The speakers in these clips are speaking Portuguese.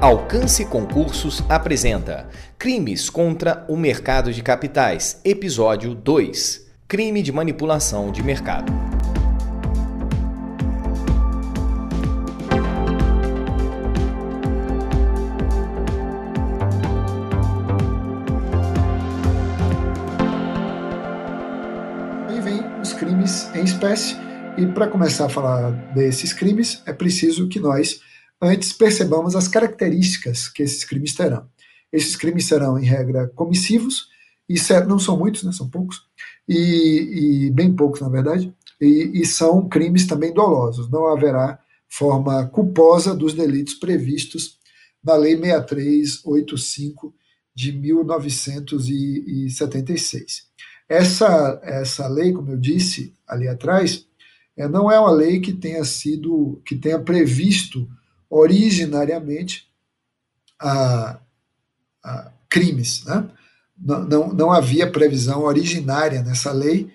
Alcance Concursos apresenta Crimes contra o Mercado de Capitais, Episódio 2 Crime de Manipulação de Mercado. Aí vem os crimes em espécie, e para começar a falar desses crimes, é preciso que nós antes percebamos as características que esses crimes terão. Esses crimes serão, em regra, comissivos, e não são muitos, né, são poucos, e, e bem poucos, na verdade, e, e, são crimes também dolosos. Não haverá forma culposa dos delitos previstos na Lei 6385 de 1976. Essa, essa lei, como eu disse ali atrás, é, não é uma lei que tenha sido, que tenha previsto originariamente a, a crimes. Né? Não, não, não havia previsão originária nessa lei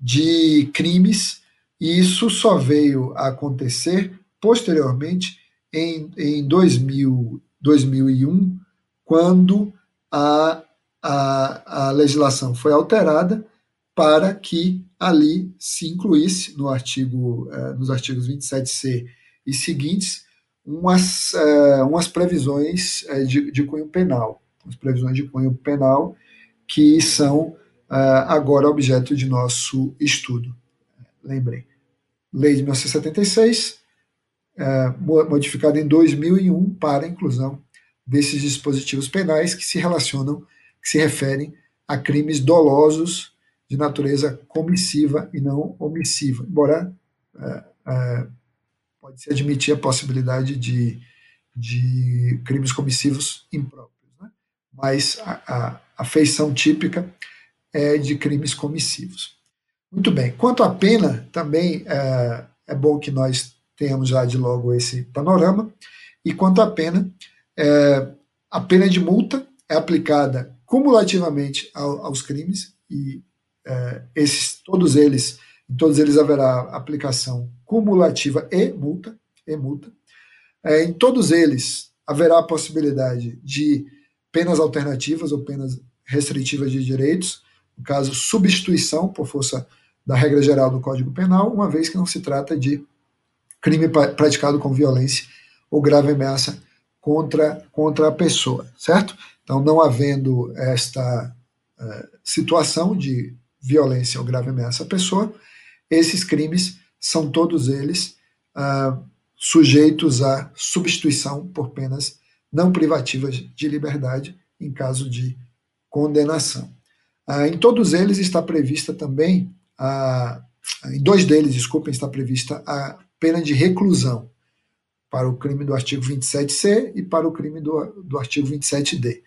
de crimes, e isso só veio a acontecer posteriormente em, em 2000, 2001, quando a, a, a legislação foi alterada para que ali se incluísse no artigo, eh, nos artigos 27c e seguintes umas, uh, umas previsões uh, de, de cunho penal, as previsões de cunho penal que são uh, agora objeto de nosso estudo. Lembrei. Lei de 1976, modificada em 2001 para a inclusão desses dispositivos penais que se relacionam, que se referem a crimes dolosos de natureza comissiva e não omissiva, embora pode-se admitir a possibilidade de, de crimes comissivos impróprios. Né? Mas a, a, a feição típica é de crimes comissivos. Muito bem. Quanto à pena, também é, é, bom que nós tenhamos já de logo esse panorama. E quanto à pena, é, a pena de multa é aplicada cumulativamente ao, aos crimes e é, esses, todos eles, em todos eles haverá aplicação cumulativa e multa. E multa. É, em todos eles haverá a possibilidade de penas alternativas ou penas restritivas de direitos, no caso, substituição por força da regra geral do Código Penal, uma vez que não se trata de crime praticado com violência ou grave ameaça contra, contra a pessoa, certo? Então, não havendo esta uh, situação de violência ou grave ameaça à pessoa, esses crimes são todos eles uh, sujeitos à substituição por penas não privativas de liberdade em caso de condenação. Uh, em todos eles está prevista também, em dois deles, desculpem, está prevista a pena de reclusão para o crime do artigo 27C e para o crime do, do artigo 27D.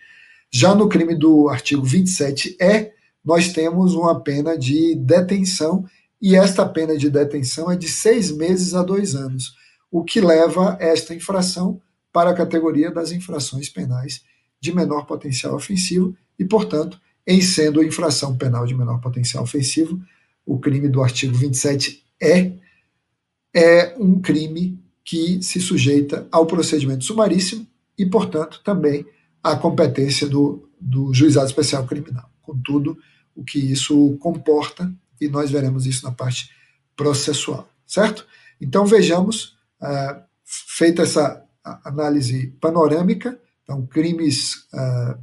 Já no crime do artigo 27E, nós temos uma pena de detenção e esta pena de detenção é de seis meses a dois anos, o que leva esta infração para a categoria das infrações penais de menor potencial ofensivo e, portanto, em sendo infração penal de menor potencial ofensivo, o crime do artigo 27 é é um crime que se sujeita ao procedimento sumaríssimo e, portanto, também à competência do, do juizado especial criminal, com tudo o que isso comporta e nós veremos isso na parte processual, certo? Então vejamos, uh, feita essa análise panorâmica, então crimes uh,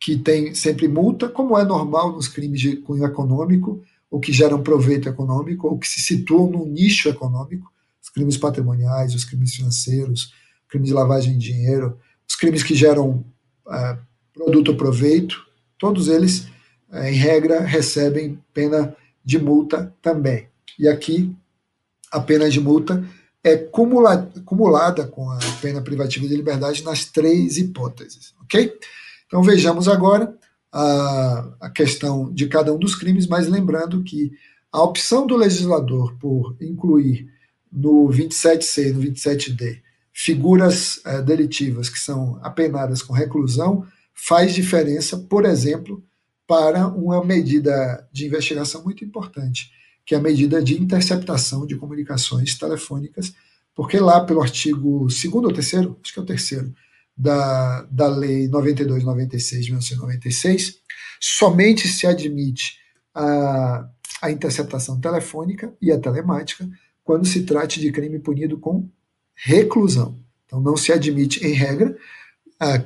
que têm sempre multa, como é normal nos crimes de cunho econômico, ou que geram proveito econômico, ou que se situam no nicho econômico, os crimes patrimoniais, os crimes financeiros, crimes de lavagem de dinheiro, os crimes que geram uh, produto ou proveito, todos eles, em regra, recebem pena de multa também. E aqui a pena de multa é cumulada com a pena privativa de liberdade nas três hipóteses, ok? Então vejamos agora a, a questão de cada um dos crimes, mas lembrando que a opção do legislador por incluir no 27C e no 27D figuras é, delitivas que são apenadas com reclusão faz diferença, por exemplo, para uma medida de investigação muito importante, que é a medida de interceptação de comunicações telefônicas, porque lá pelo artigo 2 ou terceiro, acho que é o terceiro, da, da Lei 9296 de 1996, somente se admite a, a interceptação telefônica e a telemática quando se trate de crime punido com reclusão. Então, não se admite, em regra,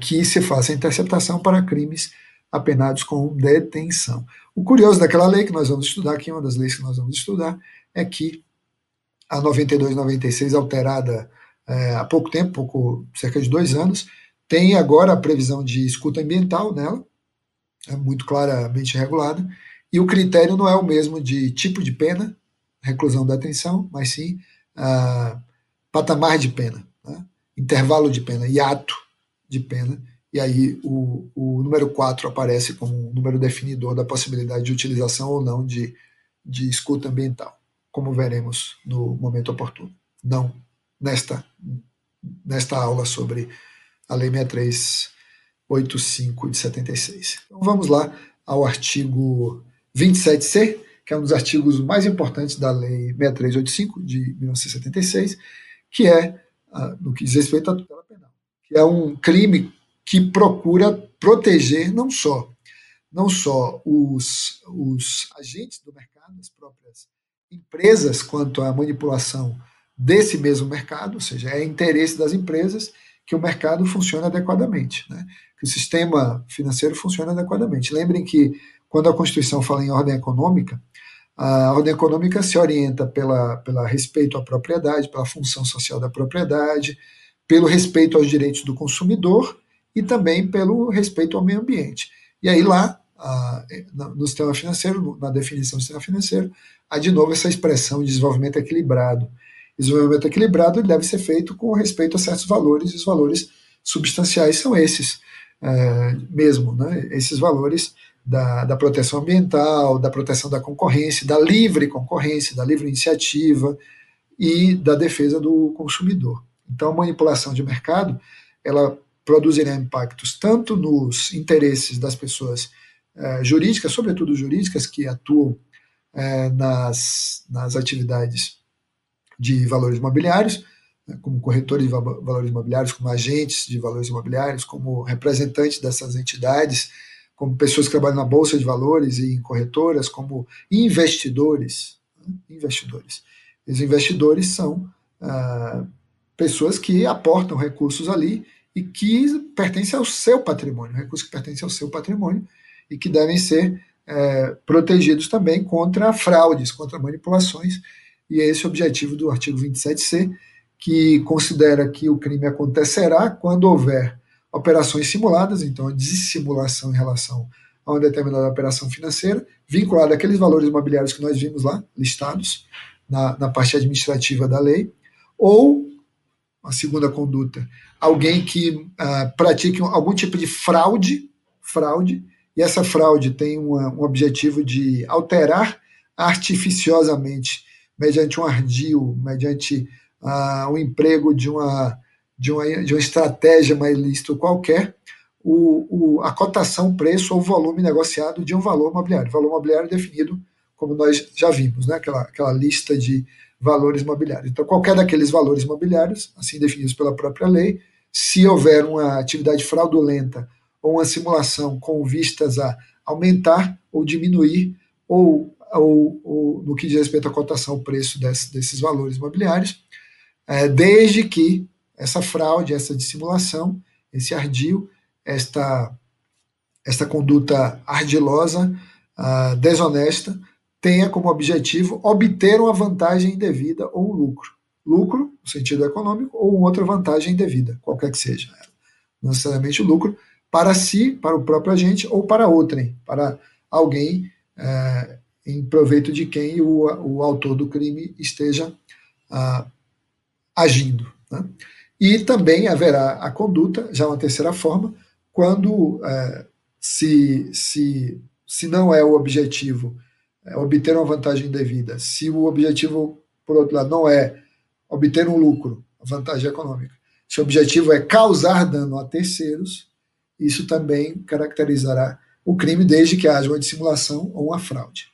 que se faça interceptação para crimes apenados com detenção. O curioso daquela lei que nós vamos estudar aqui, uma das leis que nós vamos estudar, é que a 9296, alterada é, há pouco tempo, pouco, cerca de dois anos, tem agora a previsão de escuta ambiental nela, é muito claramente regulada, e o critério não é o mesmo de tipo de pena, reclusão da atenção, mas sim ah, patamar de pena, né? intervalo de pena, hiato de pena, e aí o, o número 4 aparece como um número definidor da possibilidade de utilização ou não de, de escuta ambiental, como veremos no momento oportuno. Não nesta, nesta aula sobre a Lei 6385 de 76. Então vamos lá ao artigo 27C, que é um dos artigos mais importantes da Lei 6385 de 1976, que é ah, no que diz respeito à tutela penal, que é um crime que procura proteger não só não só os, os agentes do mercado, as próprias empresas, quanto à manipulação desse mesmo mercado, ou seja, é interesse das empresas que o mercado funcione adequadamente, né? que o sistema financeiro funcione adequadamente. Lembrem que quando a Constituição fala em ordem econômica, a ordem econômica se orienta pela, pela respeito à propriedade, pela função social da propriedade, pelo respeito aos direitos do consumidor e também pelo respeito ao meio ambiente. E aí lá, no sistema financeiro, na definição do sistema financeiro, há de novo essa expressão de desenvolvimento equilibrado. Desenvolvimento equilibrado deve ser feito com respeito a certos valores, e os valores substanciais são esses é, mesmo, né? esses valores da, da proteção ambiental, da proteção da concorrência, da livre concorrência, da livre iniciativa e da defesa do consumidor. Então, a manipulação de mercado, ela produzirá impactos tanto nos interesses das pessoas eh, jurídicas, sobretudo jurídicas, que atuam eh, nas, nas atividades de valores imobiliários, né, como corretores de valores imobiliários, como agentes de valores imobiliários, como representantes dessas entidades, como pessoas que trabalham na bolsa de valores e em corretoras, como investidores. Né, investidores. Os investidores são ah, pessoas que aportam recursos ali e que pertencem ao seu patrimônio, recursos que pertencem ao seu patrimônio e que devem ser é, protegidos também contra fraudes, contra manipulações, e é esse o objetivo do artigo 27C, que considera que o crime acontecerá quando houver operações simuladas, então a dissimulação em relação a uma determinada operação financeira, vinculada àqueles valores imobiliários que nós vimos lá, listados na, na parte administrativa da lei, ou a segunda conduta, alguém que uh, pratique algum tipo de fraude, fraude, e essa fraude tem uma, um objetivo de alterar artificiosamente, mediante um ardil, mediante uh, o emprego de uma, de, uma, de uma estratégia mais ilícita qualquer, o, o, a cotação, preço ou volume negociado de um valor imobiliário. Valor imobiliário definido, como nós já vimos, né? aquela, aquela lista de valores imobiliários. Então, qualquer daqueles valores imobiliários, assim definidos pela própria lei, se houver uma atividade fraudulenta ou uma simulação com vistas a aumentar ou diminuir, ou, ou, ou no que diz respeito à cotação, o preço desse, desses valores imobiliários, é, desde que essa fraude, essa dissimulação, esse ardil, esta, esta conduta ardilosa, uh, desonesta, tenha como objetivo obter uma vantagem indevida ou um lucro. Lucro, no sentido econômico, ou outra vantagem indevida, qualquer que seja. Não necessariamente o lucro para si, para o próprio agente, ou para outrem, para alguém é, em proveito de quem o, o autor do crime esteja ah, agindo. Né? E também haverá a conduta, já uma terceira forma, quando é, se, se, se não é o objetivo obter uma vantagem indevida, se o objetivo, por outro lado, não é obter um lucro, vantagem econômica, se o objetivo é causar dano a terceiros, isso também caracterizará o crime desde que haja uma dissimulação ou uma fraude.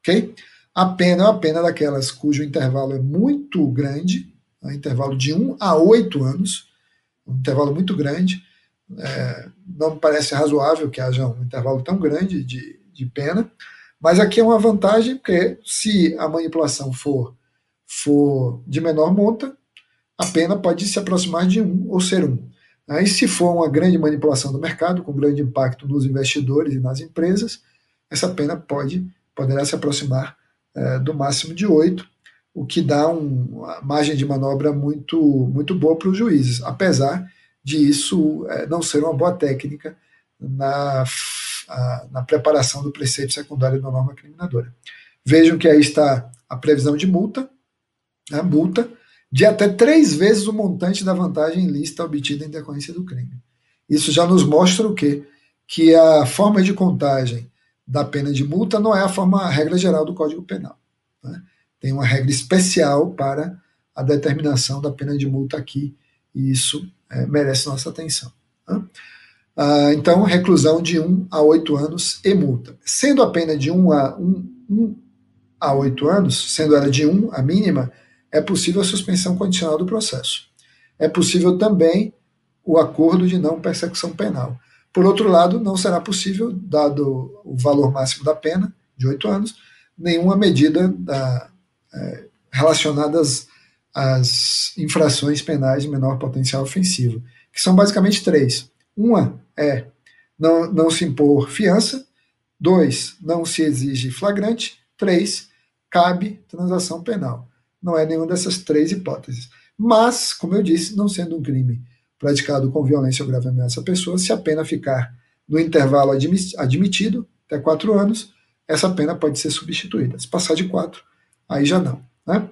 Ok? A pena é uma pena daquelas cujo intervalo é muito grande, um intervalo de 1 a 8 anos, um intervalo muito grande, é, não me parece razoável que haja um intervalo tão grande de, de pena, mas aqui é uma vantagem, porque se a manipulação for, for de menor monta, a pena pode se aproximar de um ou ser um. Aí, se for uma grande manipulação do mercado, com grande impacto nos investidores e nas empresas, essa pena pode poderá se aproximar é, do máximo de oito, o que dá um, uma margem de manobra muito, muito boa para os juízes, apesar de isso é, não ser uma boa técnica na, na preparação do preceito secundário da norma criminadora. Vejam que aí está a previsão de multa, a né, multa de até três vezes o montante da vantagem lista obtida em decorrência do crime. Isso já nos mostra o quê? Que a forma de contagem da pena de multa não é a forma a regra geral do Código Penal. Né? Tem uma regra especial para a determinação da pena de multa aqui, e isso é, merece nossa atenção. Né? Ah, então, reclusão de 1 um a 8 anos e multa. Sendo a pena de 1 um a, um, um a 8 anos, sendo ela de 1 a mínima, é possível a suspensão condicional do processo. É possível também o acordo de não persecução penal. Por outro lado, não será possível, dado o valor máximo da pena, de oito anos, nenhuma medida da, é, relacionadas às infrações penais de menor potencial ofensivo, que são basicamente três. Uma é não, não se impor fiança, dois, não se exige flagrante, três, cabe transação penal. Não é nenhuma dessas três hipóteses. Mas, como eu disse, não sendo um crime praticado com violência ou grave ameaça à pessoa, se a pena ficar no intervalo admitido, até quatro anos, essa pena pode ser substituída. Se passar de quatro, aí já não. Né?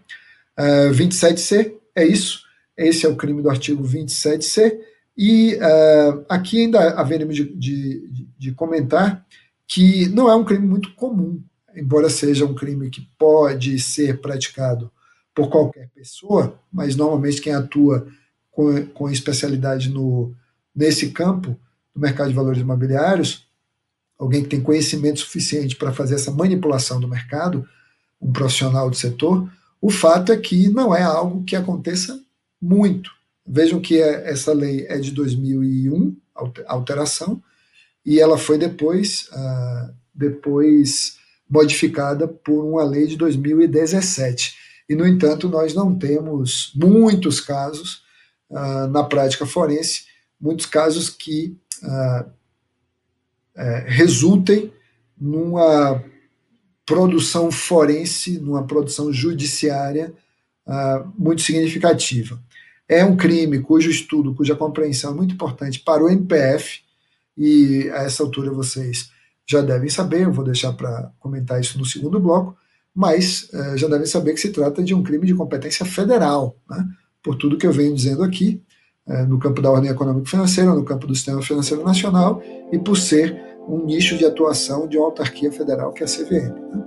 Uh, 27C é isso. Esse é o crime do artigo 27C. E uh, aqui ainda haveremos de, de, de comentar que não é um crime muito comum, embora seja um crime que pode ser praticado por qualquer pessoa, mas normalmente quem atua com, com especialidade no, nesse campo do mercado de valores imobiliários, alguém que tem conhecimento suficiente para fazer essa manipulação do mercado, um profissional do setor, o fato é que não é algo que aconteça muito. Vejam que é, essa lei é de 2001, alteração, e ela foi depois, uh, depois modificada por uma lei de 2017. E, no entanto, nós não temos muitos casos uh, na prática forense, muitos casos que uh, resultem numa produção forense, numa produção judiciária muito significativa. É um crime cujo estudo, cuja compreensão é muito importante para o MPF, e a essa altura vocês já devem saber, eu vou deixar para comentar isso no segundo bloco, mas eh, já devem saber que se trata de um crime de competência federal, né? por tudo que eu venho dizendo aqui, eh, no campo da ordem econômico-financeira, no campo do sistema financeiro nacional, e por ser um nicho de atuação de uma autarquia federal, que é a CVM. Né?